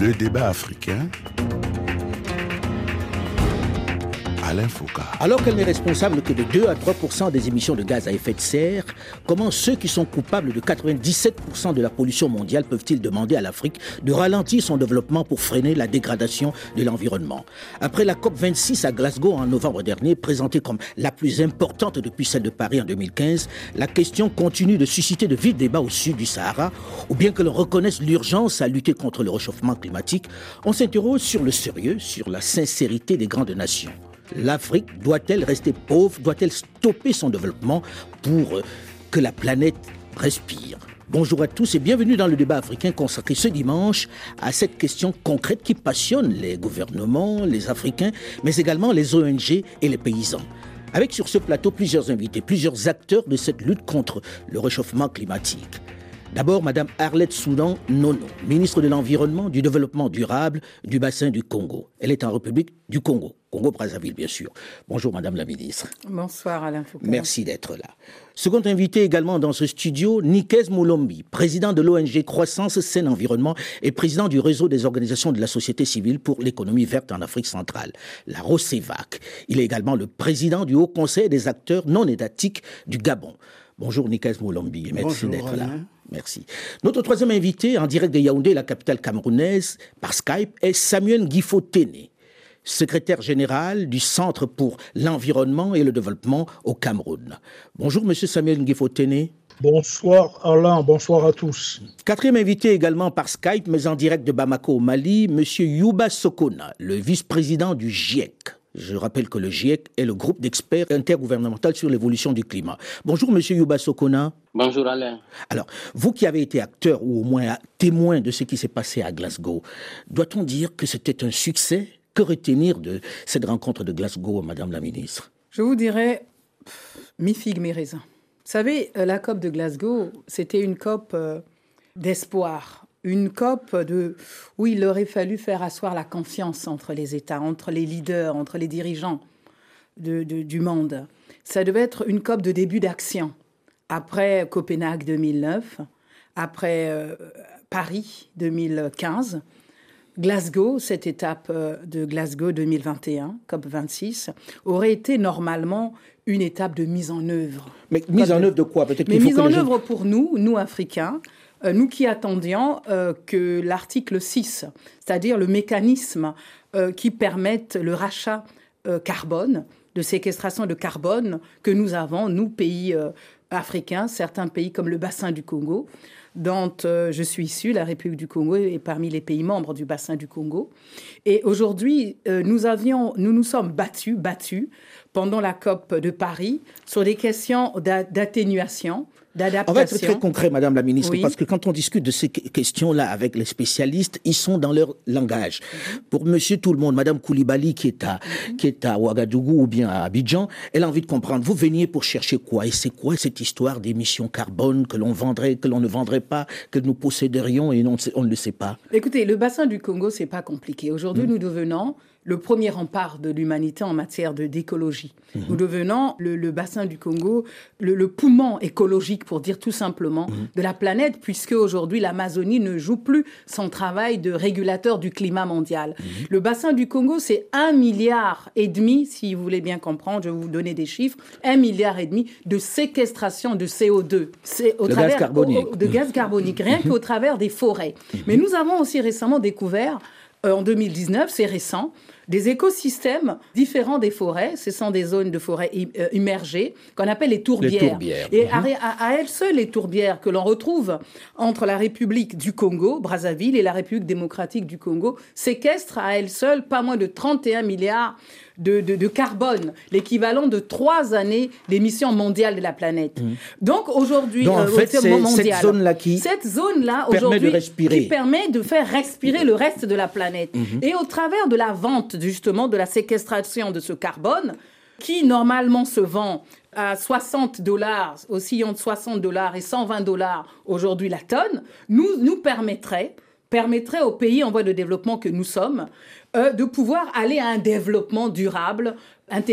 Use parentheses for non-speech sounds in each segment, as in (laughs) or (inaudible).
Le débat africain. Alors qu'elle n'est responsable que de 2 à 3% des émissions de gaz à effet de serre, comment ceux qui sont coupables de 97% de la pollution mondiale peuvent-ils demander à l'Afrique de ralentir son développement pour freiner la dégradation de l'environnement? Après la COP26 à Glasgow en novembre dernier, présentée comme la plus importante depuis celle de Paris en 2015, la question continue de susciter de vifs débats au sud du Sahara, ou bien que l'on reconnaisse l'urgence à lutter contre le réchauffement climatique, on s'interroge sur le sérieux, sur la sincérité des grandes nations. L'Afrique doit-elle rester pauvre Doit-elle stopper son développement pour euh, que la planète respire? Bonjour à tous et bienvenue dans le débat africain consacré ce dimanche à cette question concrète qui passionne les gouvernements, les Africains, mais également les ONG et les paysans. Avec sur ce plateau plusieurs invités, plusieurs acteurs de cette lutte contre le réchauffement climatique. D'abord, Madame Arlette Soudan Nono, ministre de l'Environnement, du Développement durable du bassin du Congo. Elle est en République du Congo, Congo-Brazzaville bien sûr. Bonjour Madame la ministre. Bonsoir Alain Foucault. Merci d'être là. Second invité également dans ce studio, Nikes Moulombi, président de l'ONG Croissance Saine Environnement et président du réseau des organisations de la société civile pour l'économie verte en Afrique centrale, la ROCEVAC. Il est également le président du Haut Conseil des acteurs non étatiques du Gabon. Bonjour Nikes Moulombi, merci d'être là. Merci. Notre troisième invité, en direct de Yaoundé, la capitale camerounaise, par Skype, est Samuel Guifo secrétaire général du Centre pour l'environnement et le développement au Cameroun. Bonjour, monsieur Samuel Guifo Bonsoir Alain, bonsoir à tous. Quatrième invité également par Skype, mais en direct de Bamako au Mali, monsieur Yuba Sokona, le vice-président du GIEC. Je rappelle que le GIEC est le groupe d'experts intergouvernemental sur l'évolution du climat. Bonjour, monsieur Yuba Sokona. Bonjour, Alain. Alors, vous qui avez été acteur ou au moins témoin de ce qui s'est passé à Glasgow, doit-on dire que c'était un succès? Que retenir de cette rencontre de Glasgow, madame la ministre? Je vous dirais mi-figue, mi-raisin. Vous savez, euh, la COP de Glasgow, c'était une COP euh, d'espoir une COP de, où il aurait fallu faire asseoir la confiance entre les États, entre les leaders, entre les dirigeants du monde. Ça devait être une COP de début d'action. Après Copenhague 2009, après euh, Paris 2015, Glasgow, cette étape euh, de Glasgow 2021, COP 26, aurait été normalement une étape de mise en œuvre. Mais mise en œuvre de quoi? Peut-être Mais mise en œuvre pour nous, nous Africains, nous qui attendions euh, que l'article 6, c'est-à-dire le mécanisme euh, qui permette le rachat carbone, de séquestration de carbone que nous avons, nous, pays africains, certains pays comme le bassin du Congo, dont je suis issu, la République du Congo est parmi les pays membres du bassin du Congo. Et aujourd'hui, nous nous sommes battus, battus pendant la COP de Paris sur des questions d'atténuation, on va être très concret, Madame la Ministre, parce que quand on discute de ces questions-là avec les spécialistes, ils sont dans leur langage. Mhm. Pour Monsieur Tout le Monde, Madame Koulibaly qui est à qui est à Ouagadougou ou bien à Abidjan, elle a envie de comprendre. Vous veniez pour chercher quoi? Et c'est quoi cette histoire d'émissions carbone que l'on vendrait, que l'on ne vendrait pas, que nous posséderions et on, on ne le sait pas? Écoutez, le bassin du Congo, c'est pas compliqué. Aujourd'hui, mhm. nous devenons le premier rempart de l'humanité en matière d'écologie. Mhm. Nous devenons le, bassin du Congo, le, poumon écologique, pour dire tout simplement, mhm. de la planète, puisque aujourd'hui l'Amazonie ne joue plus son travail de régulateur du climat mondial. Mhm. Le bassin du Congo, c'est un milliard et demi, si vous voulez bien comprendre, je vais vous donner des chiffres, un milliard et demi de séquestration de CO2. C'est au travers gaz carbonique. de gaz carbonique, rien qu'au travers des forêts. Mais nous avons aussi récemment découvert, euh, en 2019, c'est récent, des écosystèmes différents des forêts. Ce sont des zones de forêt euh, immergées qu'on appelle les tourbières. Et mhm. à, elles seules, les tourbières que l'on retrouve entre la République du Congo, Brazzaville, et la République démocratique du Congo séquestrent à elles seules pas moins de 31 milliards de, carbone, l'équivalent de trois années d'émissions mondiales de la planète. Mhm. Donc aujourd'hui, en euh, fait, cette zone-là qui cette zone-là aujourd'hui qui permet de faire respirer le reste de la planète. Mhm. Et au travers de la vente justement de la séquestration de ce carbone qui normalement se vend à 60 dollars, oscillant de 60 dollars et 120 dollars aujourd'hui la tonne, nous, permettrait permettrait aux pays en voie de développement que nous sommes euh, de pouvoir aller à un développement durable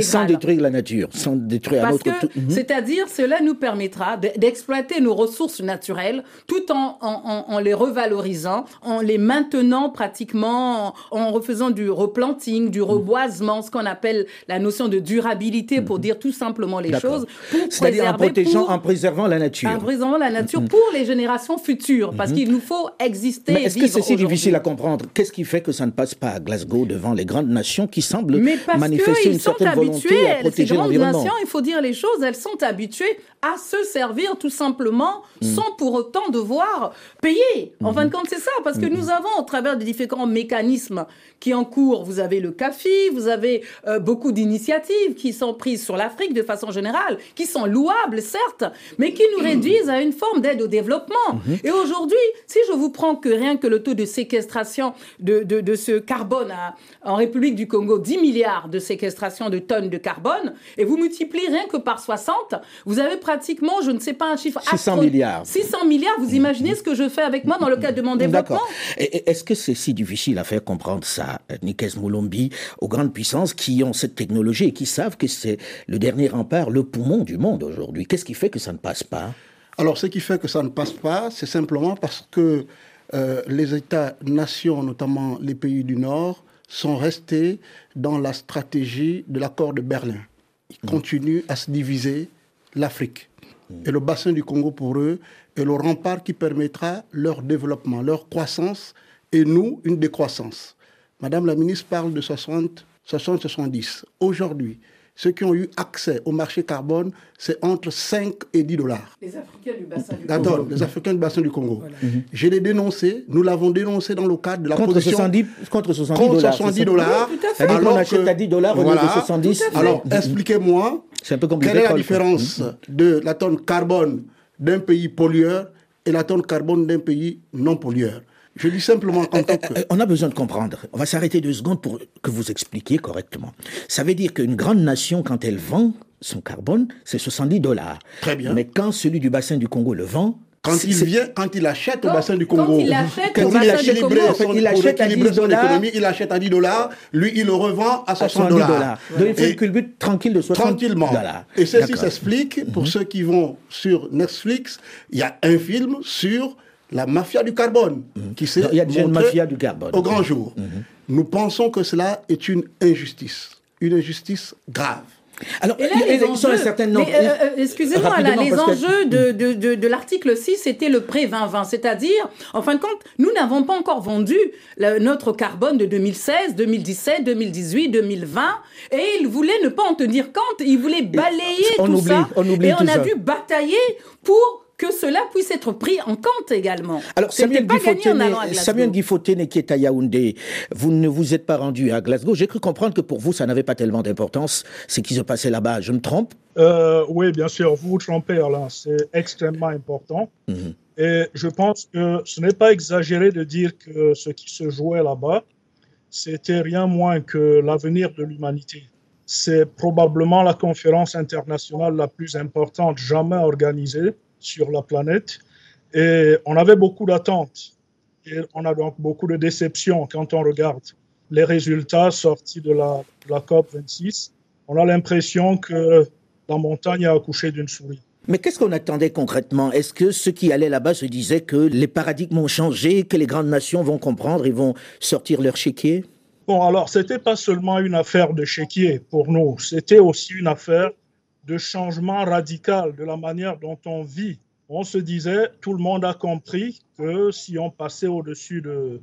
sans détruire la nature, sans détruire Parce un autre. Mhm. C'est-à-dire, cela nous permettra d'exploiter nos ressources naturelles tout en, en, les revalorisant, en les maintenant pratiquement, en, refaisant du replanting, du reboisement, ce qu'on appelle la notion de durabilité, pour mhm. dire tout simplement les choses. C'est-à-dire en protégeant, en préservant la nature. En préservant la nature mhm. pour les générations futures, parce qu'il nous faut exister. Mais est-ce que c'est si difficile à comprendre? Qu'est-ce qui fait que ça ne passe pas à Glasgow devant les grandes nations qui semblent manifester une certaine habituées, ces grandes nations, il faut dire les choses, elles sont habituées à se servir tout simplement mm. sans pour autant devoir payer. En fin de compte, c'est ça, parce que mm. nous avons, au travers des différents mécanismes qui en cours, vous avez le CAFI, vous avez euh, beaucoup d'initiatives qui sont prises sur l'Afrique de façon générale, qui sont louables, certes, mais qui nous mm. réduisent à une forme d'aide au développement. Mm-hmm. Et aujourd'hui, si je vous prends que rien que le taux de séquestration de, de, de ce carbone en République du Congo, 10 milliards de séquestration de tonnes de carbone, et vous multipliez rien que par 60, vous avez pratiquement, je ne sais pas un chiffre... 600 milliards. 600 milliards, vous imaginez ce que je fais avec moi dans le cadre de mon développement? Est-ce que c'est si difficile à faire comprendre ça, Nikes Moulombi, aux grandes puissances qui ont cette technologie et qui savent que c'est le dernier rempart, le poumon du monde aujourd'hui? Qu'est-ce qui fait que ça ne passe pas? Alors, ce qui fait que ça ne passe pas, c'est simplement parce que euh, les États-nations, notamment les pays du Nord, sont restés dans la stratégie de l'accord de Berlin. Ils mm. continuent à se diviser l'Afrique. Et le bassin du Congo, pour eux, est le rempart qui permettra leur développement, leur croissance, et nous, une décroissance. Madame la ministre parle de 60, 60-70. Aujourd'hui, ceux qui ont eu accès au marché carbone, c'est entre 5 et 10 dollars. Les Africains du bassin du Congo. les Africains du bassin du Congo. Je l'ai dénoncé, nous l'avons dénoncé dans le cadre de la contre position... 70, contre 70 dollars. 70 dollars. alors achète à 10 dollars au lieu de 70. Alors, expliquez-moi, quelle est la différence de la tonne carbone d'un pays pollueur et la tonne carbone d'un pays non pollueur je dis simplement euh, euh, On a besoin de comprendre. On va s'arrêter deux secondes pour que vous expliquiez correctement. Ça veut dire qu'une grande nation, quand elle vend son carbone, c'est 70 dollars. Très bien. Mais quand celui du bassin du Congo le vend, quand il vient, quand il achète au bassin du Congo, il achète Congo, il achète à 10 dollars, il achète à 10 dollars, lui il le revend à 60 dollars. Donc il fait une culbute tranquille de 60 tranquillement. dollars. Et ceci s'explique pour mhm. ceux qui vont sur Netflix, il y a un film sur la mafia du carbone, mhm. qui s'est Il y a déjà une mafia du carbone. Au grand jour. Mhm. Nous pensons que cela est une injustice, une injustice grave. Alors, là, les enjeux, euh, euh, excusez-moi, les enjeux de, de, de, l'article 6, c'était le pré-2020, c'est-à-dire, en fin de compte, nous n'avons pas encore vendu notre carbone de 2016, 2017, 2018, 2020, et ils voulaient ne pas en tenir compte, ils voulaient balayer tout ça, on oublie et on a dû batailler pour que cela puisse être pris en compte également. Alors, Samuel Guifotene, qui est à Yaoundé, vous ne vous êtes pas rendu à Glasgow. J'ai cru comprendre que pour vous, ça n'avait pas tellement d'importance, ce qui se passait là-bas. Je me trompe? Euh, Oui, bien sûr, vous vous trompez, Alain. C'est extrêmement important. Mhm. Et je pense que ce n'est pas exagéré de dire que ce qui se jouait là-bas, c'était rien moins que l'avenir de l'humanité. C'est probablement la conférence internationale la plus importante jamais organisée sur la planète. Et on avait beaucoup d'attentes. Et on a donc beaucoup de déceptions quand on regarde les résultats sortis de la, la COP 26. On a l'impression que la montagne a accouché d'une souris. Mais qu'est-ce qu'on attendait concrètement? Est-ce que ceux qui allaient là-bas se disaient que les paradigmes ont changé, que les grandes nations vont comprendre et vont sortir leur chéquier Bon, alors, c'était pas seulement une affaire de chéquier pour nous, c'était aussi une affaire de changement radical de la manière dont on vit. On se disait, tout le monde a compris que si on passait au-dessus de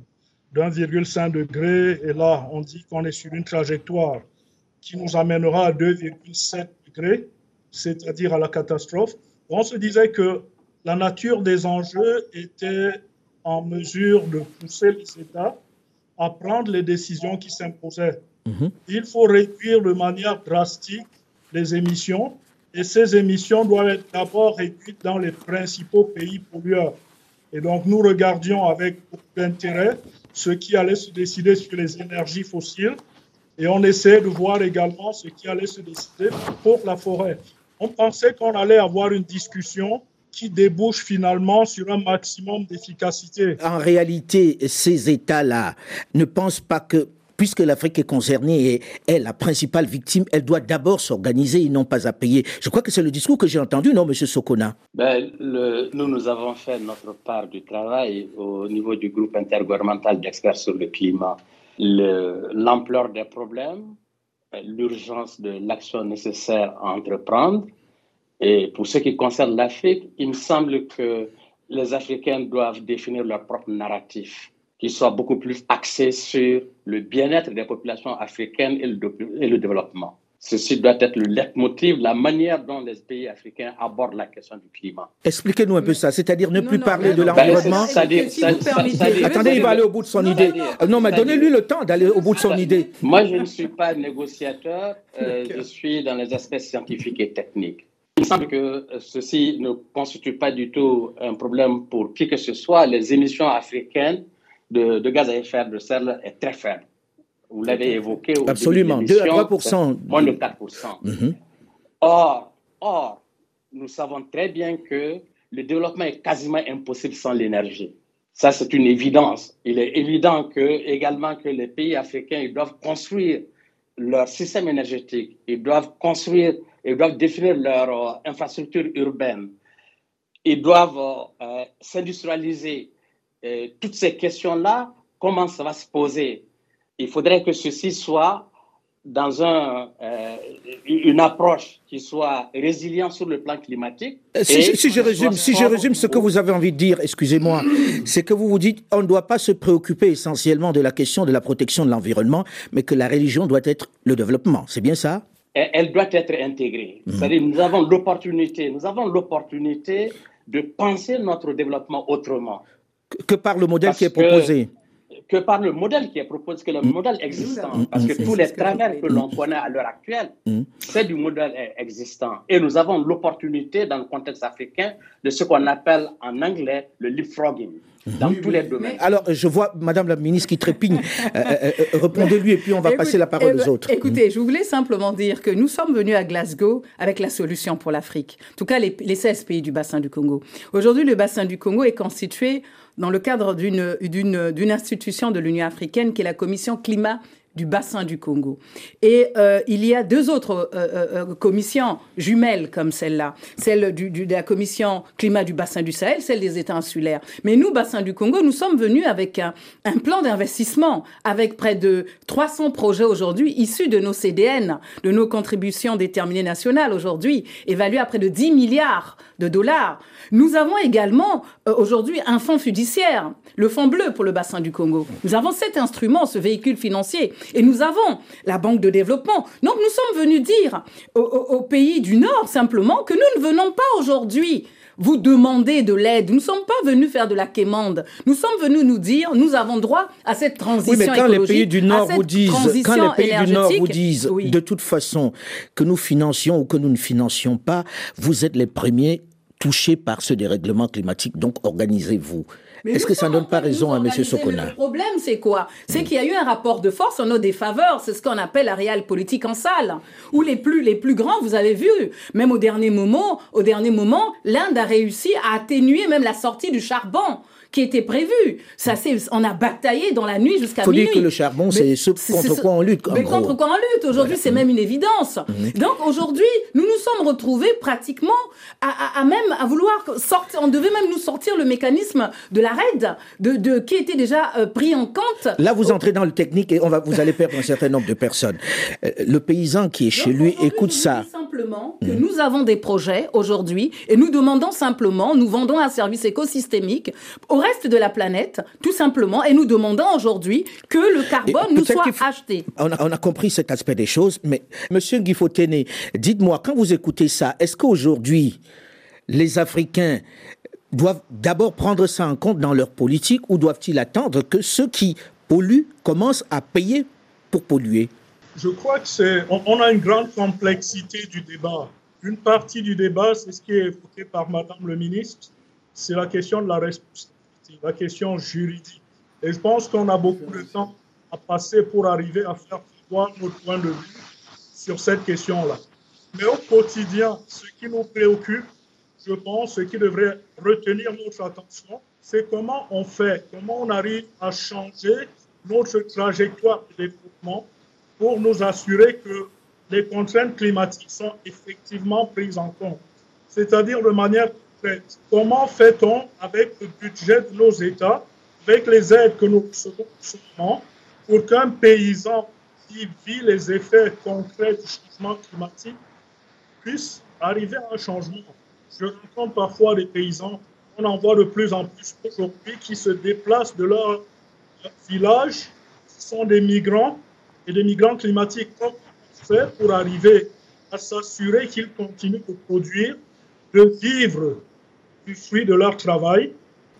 1,5 degré, et là on dit qu'on est sur une trajectoire qui nous amènera à 2,7 degrés, c'est-à-dire à la catastrophe, on se disait que la nature des enjeux était en mesure de pousser les États à prendre les décisions qui s'imposaient. Mhm. Il faut réduire de manière drastique les émissions. Et ces émissions doivent être d'abord réduites dans les principaux pays pollueurs. Et donc, nous regardions avec beaucoup d'intérêt ce qui allait se décider sur les énergies fossiles. Et on essayait de voir également ce qui allait se décider pour la forêt. On pensait qu'on allait avoir une discussion qui débouche finalement sur un maximum d'efficacité. En réalité, ces États-là ne pensent pas que puisque l'Afrique est concernée et est la principale victime, elle doit d'abord s'organiser et non pas à payer. Je crois que c'est le discours que j'ai entendu, non, Monsieur Sokona? Ben, Nous, nous avons fait notre part du travail au niveau du groupe intergouvernemental d'experts sur le climat. L'ampleur des problèmes, l'urgence de l'action nécessaire à entreprendre. Et pour ce qui concerne l'Afrique, il me semble que les Africains doivent définir leur propre narratif, qui soit beaucoup plus axé sur le bien-être des populations africaines et le, développement. Ceci doit être le leitmotiv, la manière dont les pays africains abordent la question du climat. Expliquez-nous un peu ça, c'est-à-dire ne plus parler de l'environnement. Attendez, il va aller au bout de son idée. Non, mais donnez-lui le temps d'aller au bout de son idée. Moi, je ne suis pas négociateur, euh, (laughs) je suis dans les aspects scientifiques et techniques. Il semble que euh, ceci ne constitue pas du tout un problème pour qui que ce soit. Les émissions africaines de, gaz à effet de serre sont très faibles. Vous l'avez évoqué. Au Absolument, 2 à 3% Moins de 4 mhm. or, or, nous savons très bien que le développement est quasiment impossible sans l'énergie. Ça, c'est une évidence. Il est évident que, également que les pays africains ils doivent construire leur système énergétique, ils doivent construire ils doivent définir leur euh, infrastructure urbaine, ils doivent euh, s'industrialiser. Toutes ces questions-là, comment ça va se poser? Il faudrait que ceci soit dans un, euh, une approche qui soit résiliente sur le plan climatique. Si, je résume, si je résume ce que vous avez envie de dire, excusez-moi, c'est que vous vous dites on ne doit pas se préoccuper essentiellement de la question de la protection de l'environnement, mais que la religion doit être le développement. C'est bien ça? Elle doit être intégrée. C'est-à-dire, nous avons l'opportunité, nous avons l'opportunité de penser notre développement autrement. Que, par le modèle qui est proposé que, par le modèle qui est proposé, que le mhm. modèle existant, mhm. parce que tous les travers que l'on connaît à l'heure actuelle, c'est du modèle existant. Et nous avons l'opportunité, dans le contexte africain, de ce qu'on appelle en anglais le leapfrogging dans tous les domaines. Alors, je vois Madame la ministre qui trépigne. (laughs) Euh, euh, euh, répondez-lui et puis on va passer la parole aux autres. Écoutez, je voulais simplement dire que nous sommes venus à Glasgow avec la solution pour l'Afrique. En tout cas, les, les 16 pays du bassin du Congo. Aujourd'hui, le bassin du Congo est constitué dans le cadre d'une institution de l'Union africaine qui est la Commission climat du bassin du Congo. Et euh, il y a deux autres euh, euh, commissions jumelles comme celle-là, celle du, de la commission climat du bassin du Sahel, celle des États insulaires. Mais nous, bassin du Congo, nous sommes venus avec un, un plan d'investissement, avec près de 300 projets aujourd'hui issus de nos CDN, de nos contributions déterminées nationales aujourd'hui, évaluées à près de 10 milliards de dollars. Nous avons également aujourd'hui un fonds fiduciaire, le fonds bleu pour le bassin du Congo. Nous avons cet instrument, ce véhicule financier et nous avons la Banque de développement. Donc nous sommes venus dire aux, pays du Nord simplement que nous ne venons pas aujourd'hui vous demander de l'aide. Nous ne sommes pas venus faire de la quémande. Nous sommes venus nous dire, nous avons droit à cette transition oui, mais quand les pays du Nord vous disent, quand les pays du Nord vous disent, de toute façon, que nous financions ou que nous ne financions pas, vous êtes les premiers touchés par ce dérèglement climatique. Donc organisez-vous. Est-ce que ça ne donne pas raison à M. Sokona Le problème, c'est quoi? C'est qu'il y a eu un rapport de force en nos défaveurs. C'est ce qu'on appelle la réelle politique en salle. Où les plus, les plus grands, vous avez vu, même au dernier moment, au dernier moment, l'Inde a réussi à atténuer même la sortie du charbon qui était prévu. Ça, c'est, on a bataillé dans la nuit jusqu'à minuit. Il faut dire que le charbon, c'est ce contre quoi on lutte. Mais contre quoi on lutte. Aujourd'hui, c'est même une évidence. Mhm. Donc aujourd'hui, nous nous sommes retrouvés pratiquement à, même à vouloir sortir. On devait même nous sortir le mécanisme de la RAID, de, de qui était déjà euh, pris en compte. Là, vous entrez dans le technique et on va, vous allez perdre un certain nombre de personnes. Euh, le paysan qui est chez lui écoute ça. Simplement que mhm. nous avons des projets aujourd'hui et nous demandons simplement, nous vendons un service écosystémique au reste de la planète, tout simplement, et nous demandons aujourd'hui que le carbone nous soit acheté. On a, compris cet aspect des choses, mais Monsieur Guifotene, dites-moi, quand vous écoutez ça, est-ce qu'aujourd'hui, les Africains doivent d'abord prendre ça en compte dans leur politique ou doivent-ils attendre que ceux qui polluent commencent à payer pour polluer? Je crois que c'est, on, a une grande complexité du débat. Une partie du débat, c'est ce qui est évoqué par Madame le ministre, c'est la question de la responsabilité la question juridique. Et je pense qu'on a beaucoup de temps à passer pour arriver à faire voir notre point de vue sur cette question-là. Mais au quotidien, ce qui nous préoccupe, je pense, ce qui devrait retenir notre attention, c'est comment on fait, comment on arrive à changer notre trajectoire de développement pour nous assurer que les contraintes climatiques sont effectivement prises en compte. C'est-à-dire de manière concrète, comment fait-on avec le budget de nos États, avec les aides que nous recevons pour qu'un paysan qui vit les effets concrets du changement climatique puisse arriver à un changement? Je rencontre parfois des paysans, on en voit de plus en plus aujourd'hui, qui se déplacent de leur village, ce sont des migrants et des migrants climatiques. Comment faire pour arriver à s'assurer qu'ils continuent de produire, de vivre du fruit de leur travail?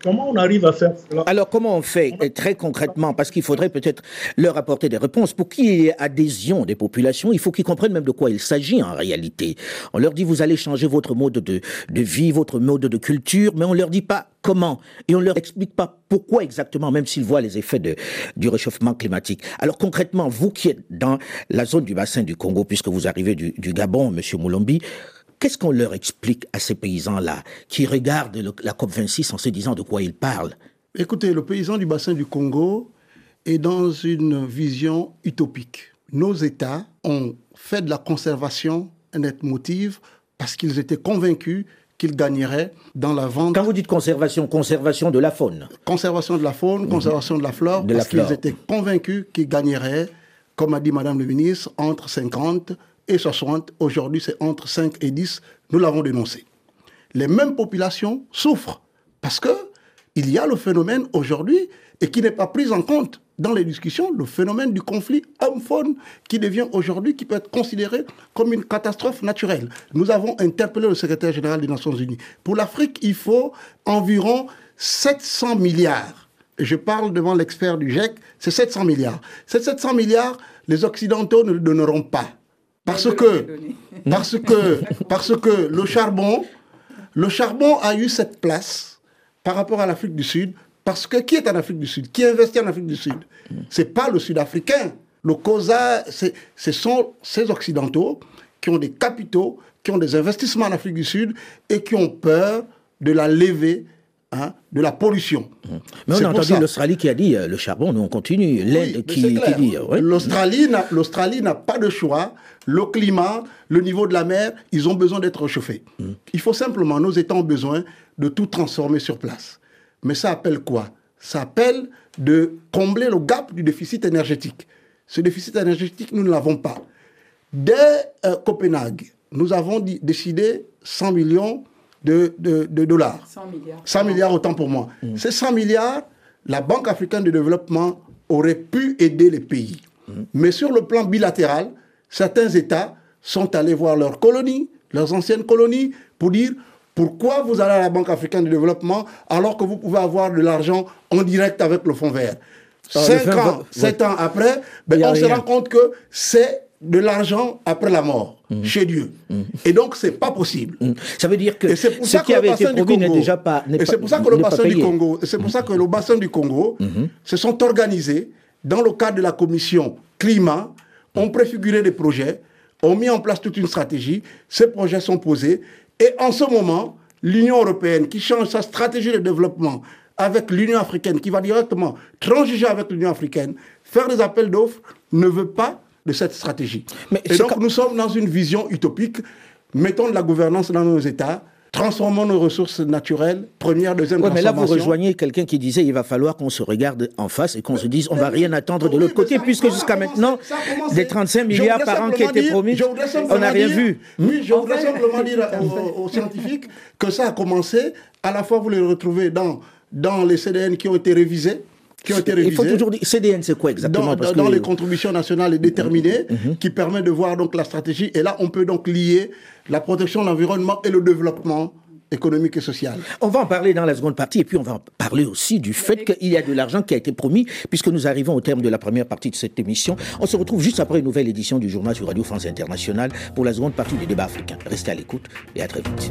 Comment on arrive à faire cela Alors, comment on fait très concrètement Parce qu'il faudrait peut-être leur apporter des réponses. Pour qu'il y ait adhésion des populations, il faut qu'ils comprennent même de quoi il s'agit en réalité. On leur dit, vous allez changer votre mode de, de vie, votre mode de culture, mais on leur dit pas comment. Et on leur explique pas pourquoi exactement, même s'ils voient les effets de, du réchauffement climatique. Alors concrètement, vous qui êtes dans la zone du bassin du Congo, puisque vous arrivez du, du Gabon, Monsieur Moulombi, Qu'est-ce qu'on leur explique à ces paysans-là qui regardent la COP26 en se disant de quoi ils parlent? Écoutez, le paysan du bassin du Congo est dans une vision utopique. Nos États ont fait de la conservation un motive parce qu'ils étaient convaincus qu'ils gagneraient dans la vente. Quand vous dites conservation, conservation de la faune Conservation de la faune, conservation de la flore, parce qu'ils étaient convaincus qu'ils gagneraient, comme a dit Madame le ministre, entre 50 et 60. Aujourd'hui, c'est entre 5 et 10. Nous l'avons dénoncé. Les mêmes populations souffrent parce que il y a le phénomène aujourd'hui et qui n'est pas pris en compte dans les discussions, le phénomène du conflit homme-faune qui devient aujourd'hui, qui peut être considéré comme une catastrophe naturelle. Nous avons interpellé le secrétaire général des Nations Unies. Pour l'Afrique, il faut environ 700 milliards. je parle devant l'expert du GIEC, c'est 700 milliards. Ces 700 milliards, les Occidentaux ne le donneront pas. Parce que, le charbon, le charbon a eu cette place par rapport à l'Afrique du Sud, parce que qui est en Afrique du Sud Qui investit en Afrique du Sud C'est pas le Sud-Africain. Le COSA, ce sont ces Occidentaux qui ont des capitaux, qui ont des investissements en Afrique du Sud et qui ont peur de la lever Hein, de la pollution. Mmh. Mais on a entendu l'Australie qui a dit euh, le charbon, nous on continue. L'aide qui, dit. Euh, L'Australie n'a pas de choix. Le climat, le niveau de la mer, ils ont besoin d'être réchauffés. Mmh. Il faut simplement, nos États ont besoin de tout transformer sur place. Mais ça appelle quoi? Ça appelle de combler le gap du déficit énergétique. Ce déficit énergétique, nous ne l'avons pas. Dès euh, Copenhague, nous avons décidé 100 millions de, de, dollars. 100 milliards. 100 milliards autant pour moi. Mm. Ces 100 milliards, la Banque africaine de développement aurait pu aider les pays. Mm. Mais sur le plan bilatéral, certains États sont allés voir leurs colonies, leurs anciennes colonies, pour dire pourquoi vous allez à la Banque africaine de développement alors que vous pouvez avoir de l'argent en direct avec le Fonds vert? Cinq ans, sept ans après, ben, on se rend compte que c'est de l'argent après la mort mm. chez Dieu. Mm. Et donc, c'est pas possible. Mm. Ça veut dire que ce qui avait été promis n'est déjà pas. Et c'est pour ça que le bassin du Congo, c'est pour ça que le bassin du Congo mm-hmm. se sont organisés dans le cadre de la commission climat, ont préfiguré des projets, ont mis en place toute une stratégie. Ces projets sont posés. Et en ce moment, l'Union européenne qui change sa stratégie de développement avec l'Union africaine, qui va directement transiger avec l'Union africaine, faire des appels d'offres, ne veut pas de cette stratégie. Mais et donc, nous sommes dans une vision utopique. Mettons de la gouvernance dans nos États, transformons nos ressources naturelles, première, deuxième ouais, mais là, vous rejoignez quelqu'un qui disait il va falloir qu'on se regarde en face et qu'on se dise on va rien attendre de l'autre côté, puisque jusqu'à maintenant, des 35 milliards par an qui étaient promis, on n'a rien vu. Oui, je voudrais simplement dire aux, aux, scientifiques que ça a commencé. À la fois, vous les retrouvez dans, dans les CDN qui ont été révisés qui ont été révisées. Il faut toujours dire, CDN, c'est quoi exactement? Dans, dans les contributions nationales et déterminées, mhm. Mhm. qui permet de voir donc la stratégie. Et là, on peut donc lier la protection de l'environnement et le développement économique et social. On va en parler dans la seconde partie et puis on va en parler aussi du fait qu'il y a de l'argent qui a été promis puisque nous arrivons au terme de la première partie de cette émission. On se retrouve juste après une nouvelle édition du journal sur Radio France Internationale pour la seconde partie du débat africain. Restez à l'écoute et à très vite.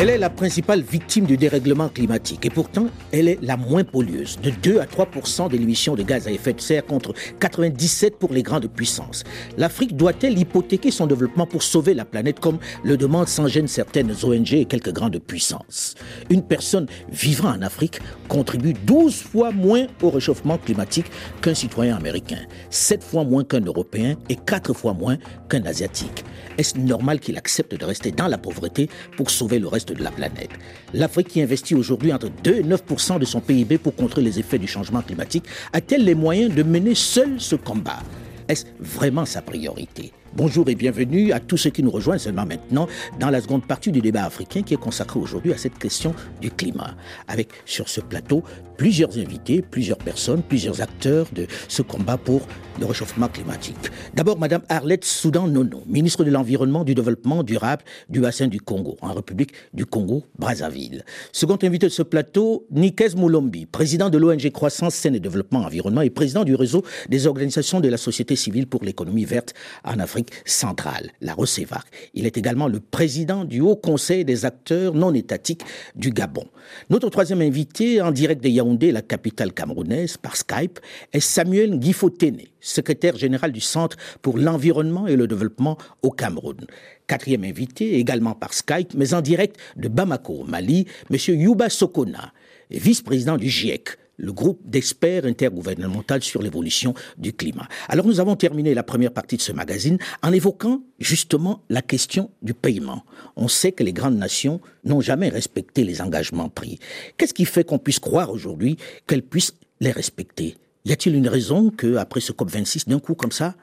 Elle est la principale victime du dérèglement climatique et pourtant, elle est la moins pollueuse, de 2 à 3% de l'émission de gaz à effet de serre contre 97 pour les grandes puissances. L'Afrique doit-elle hypothéquer son développement pour sauver la planète comme le demandent sans gêne certaines ONG et quelques grandes puissances? Une personne vivant en Afrique contribue 12 fois moins au réchauffement climatique qu'un citoyen américain, 7 fois moins qu'un Européen et 4 fois moins qu'un Asiatique. Est-ce normal qu'il accepte de rester dans la pauvreté pour sauver le reste de la planète. L'Afrique qui investit aujourd'hui entre 2 et 9% de son PIB pour contrer les effets du changement climatique a-t-elle les moyens de mener seule ce combat? Est-ce vraiment sa priorité? Bonjour et bienvenue à tous ceux qui nous rejoignent seulement maintenant dans la seconde partie du débat africain qui est consacré aujourd'hui à cette question du climat. Avec sur ce plateau plusieurs invités, plusieurs personnes, plusieurs acteurs de ce combat pour le réchauffement climatique. D'abord, Madame Arlette Soudan Nono, ministre de l'Environnement, du Développement durable du bassin du Congo, en République du Congo, Brazzaville. Second invité de ce plateau, Nikes Moulombi, président de l'ONG Croissance, Saine et Développement Environnement et président du réseau des organisations de la société civile pour l'économie verte en Afrique centrale, la ROCEVAC. Il est également le président du Haut Conseil des acteurs non étatiques du Gabon. Notre troisième invité, en direct de Yaoundé, la capitale camerounaise, par Skype, est Samuel Guifotene, secrétaire général du Centre pour l'environnement et le développement au Cameroun. Quatrième invité, également par Skype, mais en direct de Bamako, Mali, M. Yuba Sokona, vice-président du GIEC, le groupe d'experts intergouvernemental sur l'évolution du climat. Alors nous avons terminé la première partie de ce magazine en évoquant justement la question du paiement. On sait que les grandes nations n'ont jamais respecté les engagements pris. Qu'est-ce qui fait qu'on puisse croire aujourd'hui qu'elles puissent les respecter? Y a-t-il une raison que après ce COP 26 d'un coup comme ça,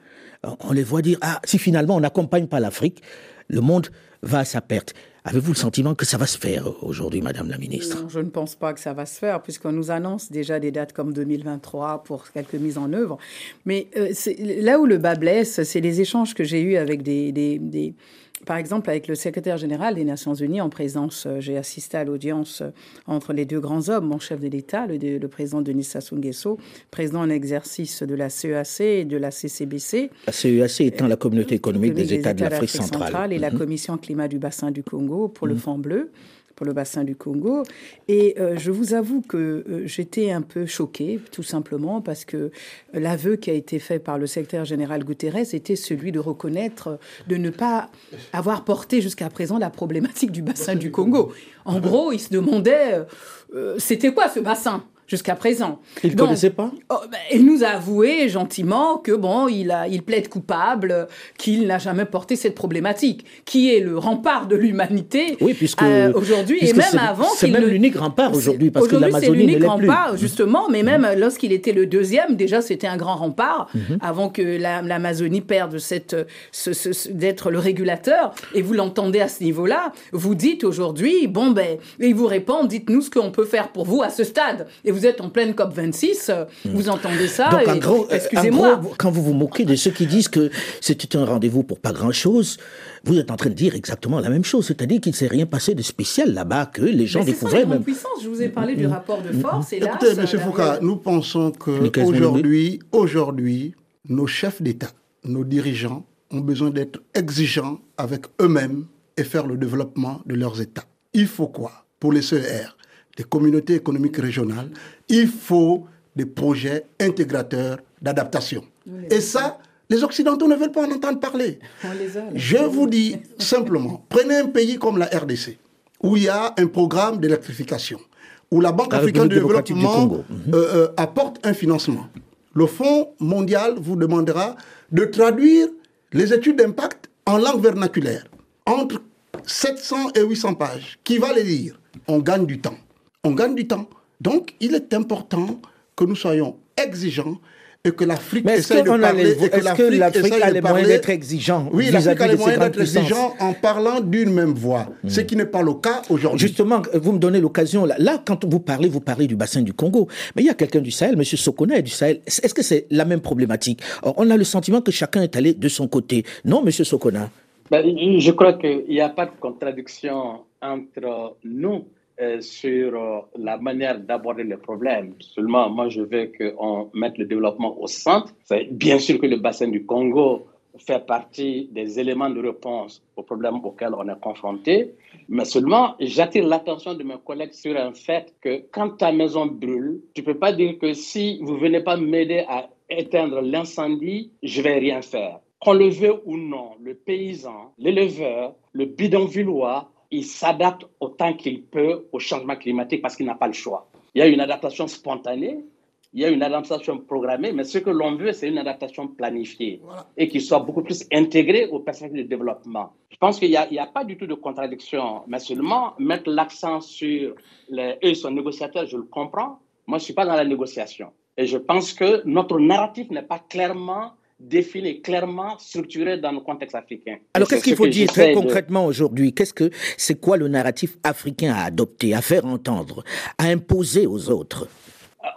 on les voit dire ah si finalement on n'accompagne pas l'Afrique, le monde va à sa perte. Avez-vous le sentiment que ça va se faire aujourd'hui, Madame la Ministre? Non, Je ne pense pas que ça va se faire, puisqu'on nous annonce déjà des dates comme 2023 pour quelques mises en œuvre. Mais euh, là où le bas blesse, c'est les échanges que j'ai eus avec des, des, des par exemple, avec le secrétaire général des Nations Unies, en présence, euh, j'ai assisté à l'audience euh, entre les deux grands hommes, mon chef de l'État, le, le, président Denis Sassou Nguesso, président en exercice de la CEAC et de la CCBC. La CEAC étant la communauté économique des, États, de l'Afrique centrale. Et la mhm. Commission climat du bassin du Congo pour le mhm. Fonds bleu pour le bassin du Congo. Et euh, je vous avoue que euh, j'étais un peu choquée, tout simplement, parce que l'aveu qui a été fait par le secrétaire général Guterres était celui de reconnaître, de ne pas avoir porté jusqu'à présent la problématique du bassin du Congo. En gros, il se demandait, euh, c'était quoi ce bassin? Jusqu'à présent. Il ne connaissait pas? oh, ben, Il nous a avoué gentiment que bon, il, a, il plaide coupable, qu'il n'a jamais porté cette problématique, qui est le rempart de l'humanité oui, puisque, euh, aujourd'hui et même avant. C'est même l'unique rempart aujourd'hui, parce que l'Amazonie c'est l'unique rempart, justement, mais même mmh. lorsqu'il était le deuxième, déjà c'était un grand rempart, mmh. avant que l'Amazonie perde cette, ce, d'être le régulateur, et vous l'entendez à ce niveau-là, vous dites aujourd'hui, bon ben, et il vous répond, dites-nous ce qu'on peut faire pour vous à ce stade. Et vous êtes en pleine COP 26, euh, hmm. vous entendez ça. Donc, en gros, excusez-moi. quand vous vous moquez de ceux qui disent que c'était un rendez-vous pour pas grand-chose, vous êtes en train de dire exactement la même chose, c'est-à-dire qu'il ne s'est rien passé de spécial là-bas, que les gens découvraient même. puissance. Je vous ai parlé du hmm. rapport de force. Et Écoutez, M. Foucault, nous pensons qu'aujourd'hui, aujourd'hui, nos chefs d'État, nos dirigeants ont besoin d'être exigeants avec eux-mêmes et faire le développement de leurs États. Il faut quoi pour les CER des communautés économiques régionales, il faut des projets intégrateurs d'adaptation. Et ça, les Occidentaux ne veulent pas en entendre parler. Je vous dis simplement, prenez un pays comme la RDC, où il y a un programme d'électrification, où la Banque africaine de développement mhm. euh, euh, apporte un financement. Le Fonds mondial vous demandera de traduire les études d'impact en langue vernaculaire, entre 700 et 800 pages. Qui va les lire? On gagne du temps on gagne du temps. Donc, il est important que nous soyons exigeants et que l'Afrique essaie de parler. Est-ce que l'Afrique a les moyens d'être exigeant Oui, l'Afrique a les moyens d'être exigeant en parlant d'une même voix, hmm. ce qui n'est pas le cas aujourd'hui. Justement, vous me donnez l'occasion. Là, là, quand vous parlez, vous parlez du bassin du Congo. Mais il y a quelqu'un du Sahel, M. Sokona du Sahel. Est-ce que c'est la même problématique? On a le sentiment que chacun est allé de son côté. Non, M. Sokona? Ben, Je crois qu'il n'y a pas de contradiction entre nous sur euh, la manière d'aborder les problèmes. Seulement, moi, je veux qu'on mette le développement au centre. Bien sûr que le bassin du Congo fait partie des éléments de réponse aux problèmes auxquels on est confronté. Mais seulement, j'attire l'attention de mes collègues sur un fait que quand ta maison brûle, tu ne peux pas dire que si vous ne venez pas m'aider à éteindre l'incendie, je vais rien faire. Qu'on le veut ou non, le paysan, l'éleveur, le bidonvillois, il s'adapte autant qu'il peut au changement climatique parce qu'il n'a pas le choix. Il y a une adaptation spontanée, il y a une adaptation programmée, mais ce que l'on veut, c'est une adaptation planifiée et qui soit beaucoup plus intégrée aux perspectives de développement. Je pense qu'il n'y a, pas du tout de contradiction, mais seulement mettre l'accent sur les, eux sont négociateurs, je le comprends. Moi, je ne suis pas dans la négociation. Et je pense que notre narratif n'est pas clairement défini, clairement structuré dans le contexte africain. Alors qu'est-ce qu'il faut dire très concrètement aujourd'hui? Qu'est-ce que c'est quoi le narratif africain à adopter, à faire entendre, à imposer aux autres?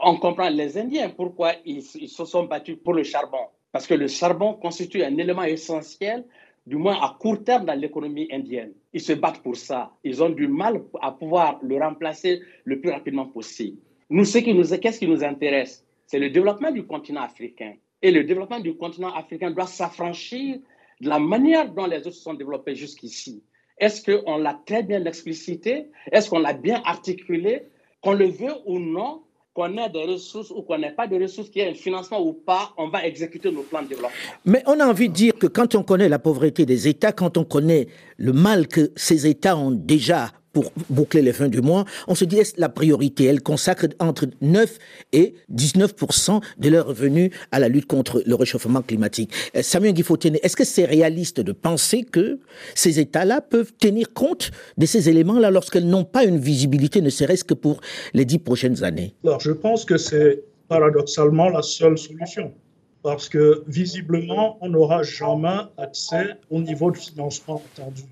On comprend les Indiens pourquoi ils, se sont battus pour le charbon. Parce que le charbon constitue un élément essentiel, du moins à court terme, dans l'économie indienne. Ils se battent pour ça. Ils ont du mal à pouvoir le remplacer le plus rapidement possible. Nous, ce qui nous, qu'est-ce qui nous intéresse? C'est le développement du continent africain. Et le développement du continent africain doit s'affranchir de la manière dont les autres se sont développés jusqu'ici. Est-ce qu'on l'a très bien explicité? Est-ce qu'on l'a bien articulé? Qu'on le veut ou non, qu'on ait des ressources ou qu'on n'ait pas de ressources, qu'il y ait un financement ou pas, on va exécuter nos plans de développement. Mais on a envie de dire que quand on connaît la pauvreté des États, quand on connaît le mal que ces États ont déjà pour boucler les fins du mois, on se dit la priorité. Elle consacre entre 9 et 19% de leurs revenus à la lutte contre le réchauffement climatique. Euh, Samuel Guifotene, est-ce que c'est réaliste de penser que ces États-là peuvent tenir compte de ces éléments-là lorsqu'elles n'ont pas une visibilité, ne serait-ce que pour les dix prochaines années? Alors, je pense que c'est paradoxalement la seule solution. Parce que visiblement, on n'aura jamais accès au niveau de financement attendu.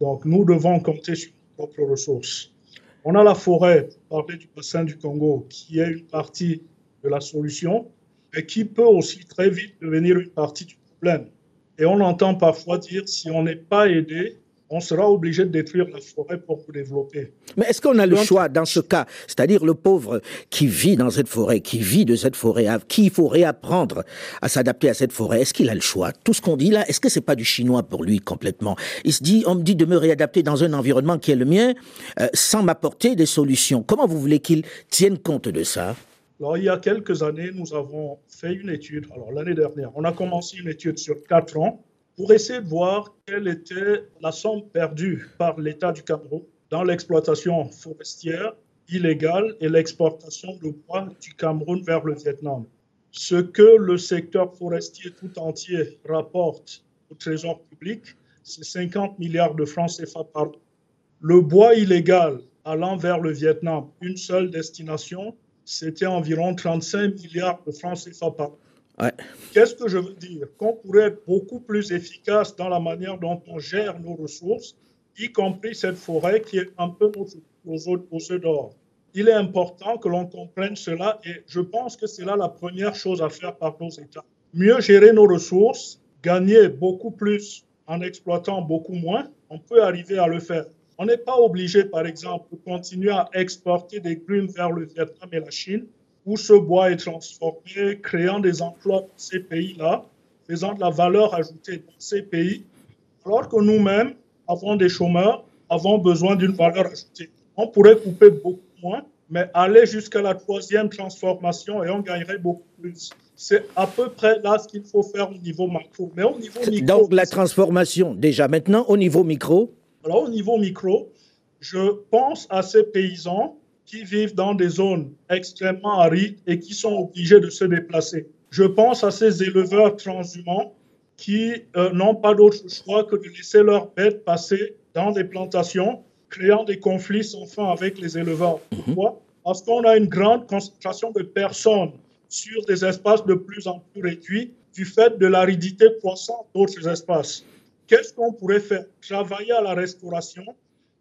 Donc, nous devons compter sur propres ressources. On a la forêt, parler du bassin du Congo, qui est une partie de la solution, et qui peut aussi très vite devenir une partie du problème. Et on entend parfois dire, si on n'est pas aidé, on sera obligé de détruire la forêt pour développer. Mais est-ce qu'on a le choix dans ce cas? C'est-à-dire le pauvre qui vit dans cette forêt, qui vit de cette forêt, qui il faut réapprendre à s'adapter à cette forêt, est-ce qu'il a le choix? Tout ce qu'on dit là, est-ce que c'est pas du chinois pour lui complètement? Il se dit, on me dit de me réadapter dans un environnement qui est le mien, euh, sans m'apporter des solutions. Comment vous voulez qu'il tienne compte de ça? Alors, il y a quelques années, nous avons fait une étude. Alors, l'année dernière, on a commencé une étude sur quatre ans pour essayer de voir quelle était la somme perdue par l'État du Cameroun dans l'exploitation forestière illégale et l'exportation de bois du Cameroun vers le Vietnam. Ce que le secteur forestier tout entier rapporte au Trésor public, c'est 50 milliards de francs CFA par an. Le bois illégal allant vers le Vietnam, une seule destination, c'était environ 35 milliards de francs CFA par an. Qu'est-ce que je veux dire? Qu'on pourrait être beaucoup plus efficace dans la manière dont on gère nos ressources, y compris cette forêt qui est un peu aux, aux d'or. Il est important que l'on comprenne cela et je pense que c'est là la première chose à faire par nos États. Mieux gérer nos ressources, gagner beaucoup plus en exploitant beaucoup moins, on peut arriver à le faire. On n'est pas obligé, par exemple, de continuer à exporter des grumes vers le Vietnam et la Chine où ce bois est transformé, créant des emplois dans ces pays-là, faisant de la valeur ajoutée dans ces pays, alors que nous-mêmes avons des chômeurs, avons besoin d'une valeur ajoutée. On pourrait couper beaucoup moins, mais aller jusqu'à la troisième transformation et on gagnerait beaucoup plus. C'est à peu près là ce qu'il faut faire au niveau macro. Mais au niveau micro. Donc la transformation, déjà maintenant, au niveau micro Alors au niveau micro, je pense à ces paysans qui vivent dans des zones extrêmement arides et qui sont obligés de se déplacer. Je pense à ces éleveurs transhumants qui euh, n'ont pas d'autre choix que de laisser leurs bêtes passer dans des plantations, créant des conflits sans fin avec les éleveurs. Mhm. Pourquoi? Parce qu'on a une grande concentration de personnes sur des espaces de plus en plus réduits du fait de l'aridité croissante d'autres espaces. Qu'est-ce qu'on pourrait faire? Travailler à la restauration,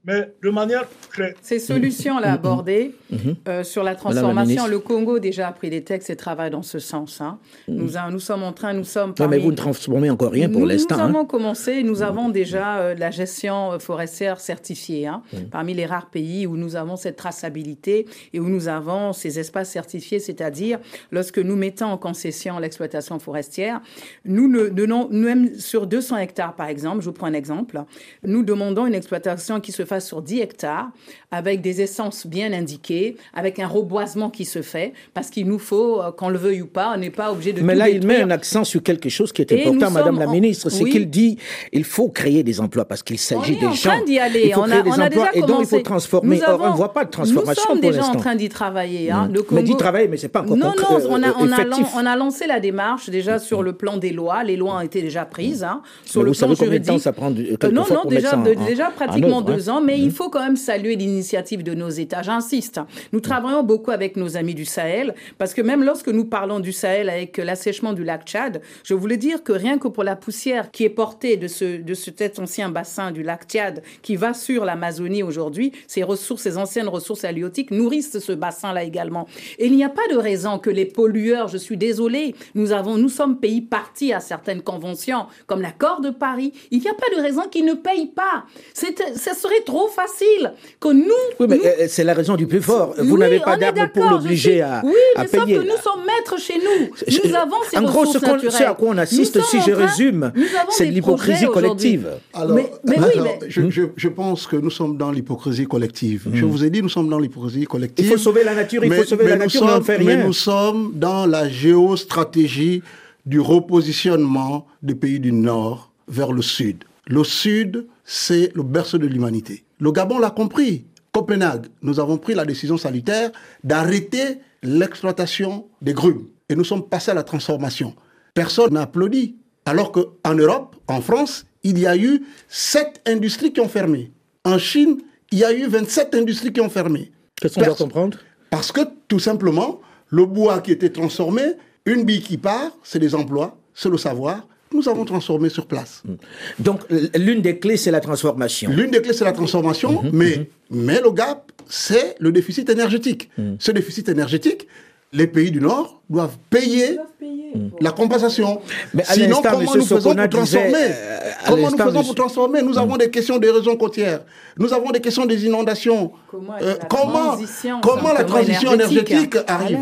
Mais de manière très... Ces solutions-là abordées mhm. euh, sur la transformation, le Congo déjà a pris des textes et travaille dans ce sens. Hein. Mhm. Nous, nous sommes en train, nous sommes... Parmi... mais vous ne transformez encore rien pour l'instant. Nous, avons hein. commencé, nous avons déjà euh, la gestion euh, forestière certifiée, hein, parmi les rares pays où nous avons cette traçabilité et où nous avons ces espaces certifiés, c'est-à-dire lorsque nous mettons en concession l'exploitation forestière, nous ne donnons, nous sur 200 hectares par exemple, je vous prends un exemple, nous demandons une exploitation qui se fasse sur 10 hectares, avec des essences bien indiquées, avec un reboisement qui se fait, parce qu'il nous faut, euh, qu'on le veuille ou pas, on n'est pas obligé de Mais là, il met un accent sur quelque chose qui est important, Madame la Ministre, c'est qu'il dit il faut créer des emplois, parce qu'il s'agit des gens. On est en train d'y aller. on a, on a déjà et donc il faut transformer. Or, on ne voit pas de transformation Nous sommes déjà en train d'y travailler. Hein. Le Mais d'y travailler, mais c'est pas encore Non, non, on a, on, a, on a, lancé la démarche déjà sur le plan des lois. Les lois ont été déjà prises. Hein, sur le vous plan savez combien de temps ça prend euh, Non, non, déjà, déjà pratiquement deux ans, mais il faut quand même saluer l'initiative de nos États. J'insiste. Nous travaillons beaucoup avec nos amis du Sahel, parce que même lorsque nous parlons du Sahel avec l'assèchement du lac Tchad, je voulais dire que rien que pour la poussière qui est portée de ce, de cet ancien bassin du lac Tchad qui va sur l'Amazonie aujourd'hui, ces ressources, ces anciennes ressources halieutiques nourrissent ce bassin-là également. Et il n'y a pas de raison que les pollueurs, je suis désolée, nous avons, nous sommes pays partis à certaines conventions, comme l'accord de Paris, il n'y a pas de raison qu'ils ne payent pas. Ce serait trop facile que nous. Oui, mais euh, c'est la raison du plus fort. Vous n'avez pas d'armes pour l'obliger à, oui, mais sauf que nous sommes maîtres chez nous. Nous avons ces en gros, ce, ce à quoi on assiste, si je résume, c'est de l'hypocrisie collective. Alors, mais, oui, mais... Je, pense que nous sommes dans l'hypocrisie collective. Je hmm. vous ai dit, nous sommes dans l'hypocrisie collective. Il faut sauver la nature, il faut sauver la nature, sommes, rien. Mais nous sommes dans la géostratégie du repositionnement des pays du Nord vers le Sud. Le Sud, c'est le berceau de l'humanité. Le Gabon l'a compris. Copenhague, nous avons pris la décision salutaire d'arrêter l'exploitation des grumes. Et nous sommes passés à la transformation. Personne n'a applaudi. Alors qu'en Europe, en France, il y a eu sept industries qui ont fermé. En Chine, il y a eu 27 industries qui ont fermé. Qu'est-ce qu'on doit comprendre? Parce que, tout simplement, le bois qui était transformé, une bille qui part, c'est des emplois, c'est le savoir, nous avons transformé sur place. Hmm. Donc, l'une des clés, c'est la transformation. L'une des clés, c'est la transformation, mais, hmm. mais le gap, c'est le déficit énergétique. Ce déficit énergétique, les pays du Nord doivent payer, la compensation. Mais Sinon, comment nous faisons pour transformer euh, Comment nous faisons pour transformer Nous avons des questions des régions côtières. Nous avons des questions des inondations. Comment, euh, comment, comment la transition énergétique, arrive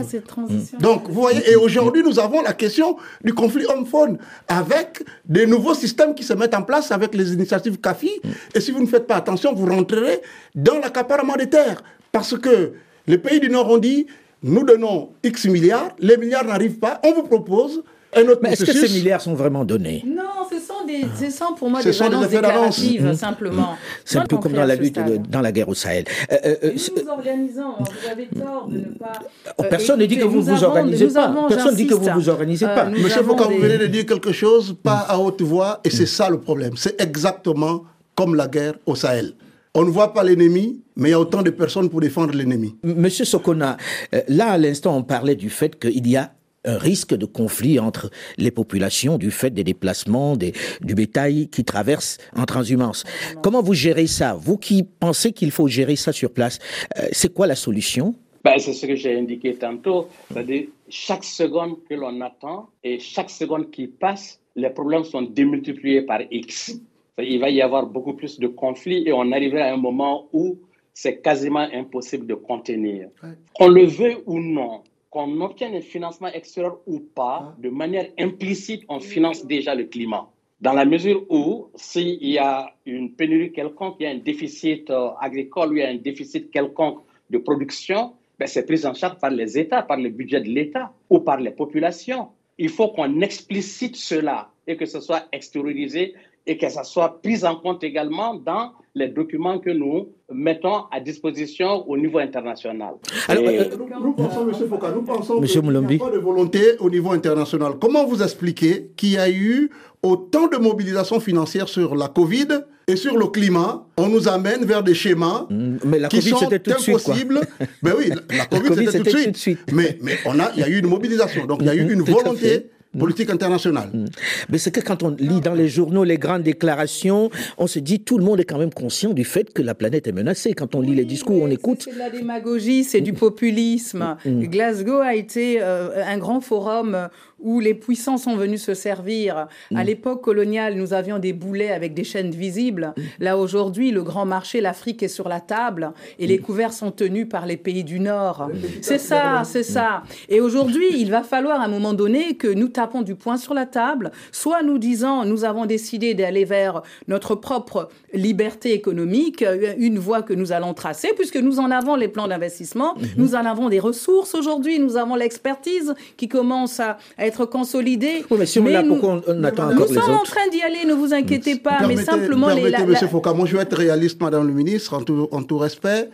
Donc, vous voyez, et aujourd'hui, nous avons la question du conflit homme-faune avec des nouveaux systèmes qui se mettent en place avec les initiatives CAFI. Et si vous ne faites pas attention, vous rentrerez dans l'accaparement des terres. Parce que les pays du Nord ont dit nous donnons X milliards, les milliards n'arrivent pas, on vous propose un autre Mais est-ce que ces milliards sont vraiment donnés Non, ce sont, des, ce sont pour moi des annonces déclaratives, mmh. simplement. C'est un peu comme dans la lutte, dans la guerre au Sahel. Euh, euh, euh nous nous organisons, vous avez tort de ne pas... Oh, personne ne dit que vous vous organisez pas. Personne ne dit que vous ne vous organisez pas. Monsieur Foucault, vous venez de dire quelque chose, pas à haute voix, et c'est ça le problème. C'est exactement comme la guerre au Sahel. On ne voit pas l'ennemi, mais il y a autant de personnes pour défendre l'ennemi. Monsieur Sokona, euh, là à l'instant on parlait du fait qu'il y a un risque de conflit entre les populations du fait des déplacements des, du bétail qui traverse en transhumance. Comment vous gérez ça? Vous qui pensez qu'il faut gérer ça sur place, euh, c'est quoi la solution? Ben, C'est ce que j'ai indiqué tantôt. C'est-à-dire, chaque seconde que l'on attend et chaque seconde qui passe, les problèmes sont démultipliés par X il va y avoir beaucoup plus de conflits et on arrivera à un moment où c'est quasiment impossible de contenir. Qu'on le veut ou non, qu'on obtienne un financement extérieur ou pas, de manière implicite, on finance déjà le climat. Dans la mesure où, s'il y a une pénurie quelconque, il y a un déficit euh, agricole, il y a un déficit quelconque de production, ben c'est pris en charge par les États, par le budget de l'État ou par les populations. Il faut qu'on explicite cela et que ce soit extériorisé et que ça soit pris en compte également dans les documents que nous mettons à disposition au niveau international. Alors, euh, nous, pensons, M. Foucault, nous pensons qu'il n'y a pas de volonté au niveau international. Comment vous expliquez qu'il y a eu autant de mobilisation financière sur la Covid et sur le climat, on nous amène vers des schémas mm, mais la qui COVID, sont tout impossibles. mais (laughs) oui, la, COVID, c'était tout, de suite. Mais, mais on a, il y a eu une mobilisation, donc il y a eu une volonté politique internationale. Mm. Mais c'est que quand on lit dans les journaux les grandes déclarations, on se dit tout le monde est quand même conscient du fait que la planète est menacée. Quand on lit les discours, on écoute. C'est de la démagogie, c'est du populisme. Glasgow a été euh, un grand forum où les puissants sont venus se servir. À mm. l'époque coloniale, nous avions des boulets avec des chaînes visibles. Mm. Là, aujourd'hui, le grand marché, l'Afrique est sur la table et les mm. couverts sont tenus par les pays du Nord. C'est ça, c'est ça. Et aujourd'hui, il va falloir à un moment donné que nous tapons du poing sur la table, soit nous disant, nous avons décidé d'aller vers notre propre liberté économique, une voie que nous allons tracer, puisque nous en avons les plans d'investissement, mm-hmm. nous en avons des ressources aujourd'hui, nous avons l'expertise qui commence à être consolidé. mais si on nous, pourquoi on attend encore Nous sommes en train d'y aller, ne vous inquiétez pas, mais simplement... les, la, Monsieur Foucault, moi je vais être réaliste, Madame le Ministre, en tout, en tout respect.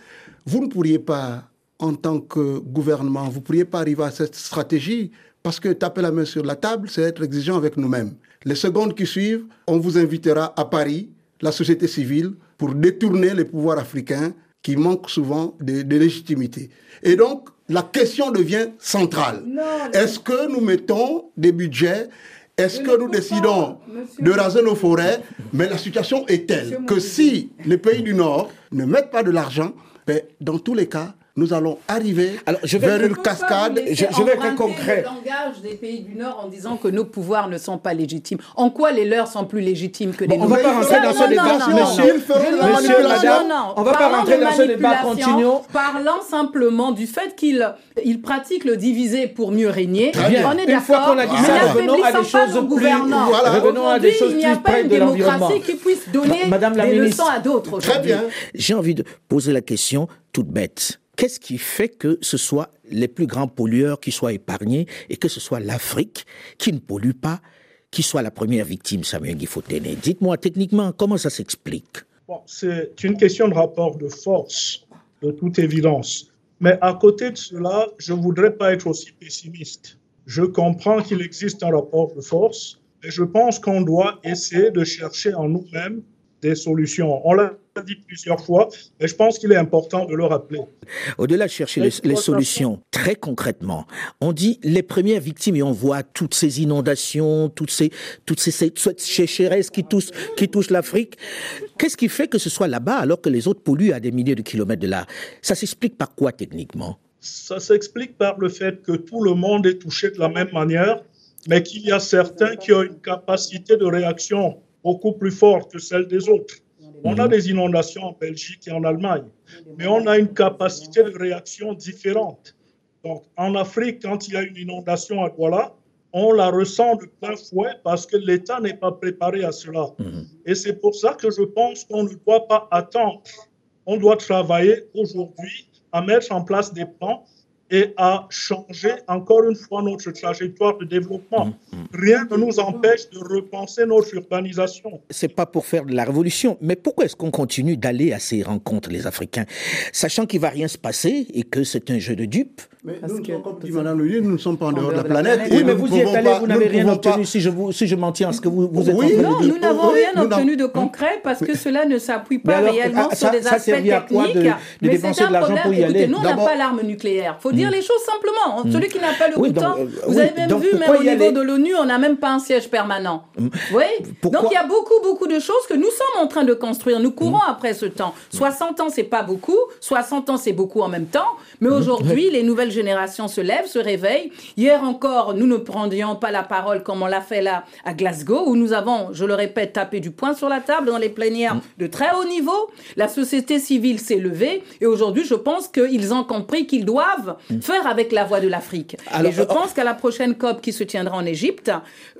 Vous ne pourriez pas, en tant que gouvernement, vous ne pourriez pas arriver à cette stratégie parce que taper la main sur la table, c'est être exigeant avec nous-mêmes. Les secondes qui suivent, on vous invitera à Paris, la société civile, pour détourner les pouvoirs africains qui manquent souvent de, de légitimité. Et donc, la question devient centrale. Est-ce que nous mettons des budgets? Est-ce que nous décidons de raser nos forêts? Mais la situation est telle que si les pays du Nord ne mettent pas de l'argent, ben, dans tous les cas, nous allons arriver Alors, je vais vers une cascade. Je, je, vais être concret. Le langage des pays du Nord en disant que nos pouvoirs ne sont pas légitimes. En quoi les leurs sont plus légitimes que les nôtres On ne va pas rentrer dans ce débat, monsieur. Monsieur, madame, on ne va pas rentrer dans ce débat. Continuons. Parlant simplement du fait qu'ils ils pratiquent le diviser pour mieux régner. On est Une fois qu'on a dit ça, revenons à des choses plus. Voilà. Revenons à des choses plus près de l'environnement. Il n'y a pas une démocratie qui puisse donner des leçons à d'autres. Très bien. J'ai envie de poser la question toute bête Qu'est-ce qui fait que ce soit les plus grands pollueurs qui soient épargnés et que ce soit l'Afrique qui ne pollue pas, qui soit la première victime, Samuel Guifotene Dites-moi techniquement, comment ça s'explique? C'est une question de rapport de force, de toute évidence. Mais à côté de cela, je ne voudrais pas être aussi pessimiste. Je comprends qu'il existe un rapport de force, mais je pense qu'on doit essayer de chercher en nous-mêmes des solutions. On l'a dit plusieurs fois, mais je pense qu'il est important de le rappeler. Au-delà de chercher les, solutions, très concrètement, on dit les premières victimes et on voit toutes ces inondations, toutes ces, toutes ces, sécheresses qui touchent, qui touchent l'Afrique. Qu'est-ce qui fait que ce soit là-bas alors que les autres polluent à des milliers de kilomètres de là? Ça s'explique par quoi techniquement? Ça s'explique par le fait que tout le monde est touché de la même manière, mais qu'il y a certains qui ont une capacité de réaction beaucoup plus forte que celle des autres. On a mhm. des inondations en Belgique et en Allemagne, mais on a une capacité de réaction différente. Donc, en Afrique, quand il y a une inondation à Douala, on la ressent de plein fouet parce que l'État n'est pas préparé à cela. Mhm. Et c'est pour ça que je pense qu'on ne doit pas attendre. On doit travailler aujourd'hui à mettre en place des plans et à changer encore une fois notre trajectoire de développement. Mm, mm. Rien ne nous empêche de repenser notre urbanisation. C'est pas pour faire de la révolution, mais pourquoi est-ce qu'on continue d'aller à ces rencontres, les Africains, sachant qu'il va rien se passer et que c'est un jeu de dupes mais nous, comme dit Madame nous ne sommes pas en dehors de la, planète. Oui, mais vous y êtes allé, vous n'avez rien obtenu, si je, vous, si je m'en tiens à ce que vous, vous êtes oui, en train non, nous n'avons rien obtenu de concret parce que cela ne s'appuie pas réellement sur des aspects techniques. De, mais c'est un problème. Écoutez, nous, on n'a pas l'arme nucléaire. Il faut dire hmm. les choses simplement. Hmm. Celui qui n'a pas le bouton, euh, vous avez même vu, même au niveau de l'ONU, on n'a même pas un siège permanent. Hmm. Oui Donc il y a beaucoup, beaucoup de choses que nous sommes en train de construire. Nous courons après ce temps. 60 ans, c'est pas beaucoup. 60 ans, c'est beaucoup en même temps. Mais aujourd'hui, les nouvelles générations se lèvent, se réveillent. Hier encore, nous ne prendions pas la parole comme on l'a fait là à Glasgow, où nous avons, je le répète, tapé du poing sur la table dans les plénières mm. de très haut niveau. La société civile s'est levée et aujourd'hui, je pense qu'ils ont compris qu'ils doivent mm. faire avec la voix de l'Afrique. Et je pense qu'à la prochaine COP qui se tiendra en Égypte,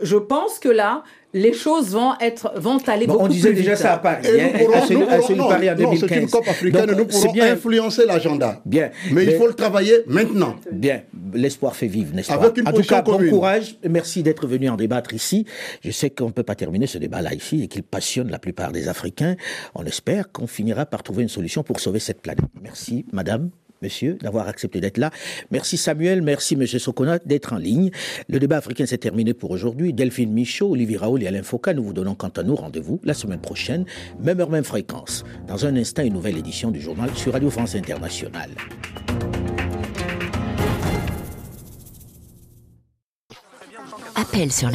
je pense que là, les choses vont être vont aller beaucoup plus vite. On disait déjà ça à Paris. Hein, à celui, à Paris en 2015. c'est une COP africaine. nous pourrons bien, influencer l'agenda. Bien. Mais, il faut le travailler maintenant. Bien. L'espoir fait vivre, n'est-ce pas? Avec une En tout cas, bon courage. Merci d'être venu en débattre ici. Je sais qu'on ne peut pas terminer ce débat-là ici et qu'il passionne la plupart des Africains. On espère qu'on finira par trouver une solution pour sauver cette planète. Merci, madame monsieur, d'avoir accepté d'être là. Merci Samuel, merci monsieur Sokona d'être en ligne. Le débat africain s'est terminé pour aujourd'hui. Delphine Michaud, Olivier Raoul et Alain Foucault, nous vous donnons quant à nous rendez-vous la semaine prochaine, même heure, même fréquence. Dans un instant, une nouvelle édition du journal sur Radio France Internationale. appel sur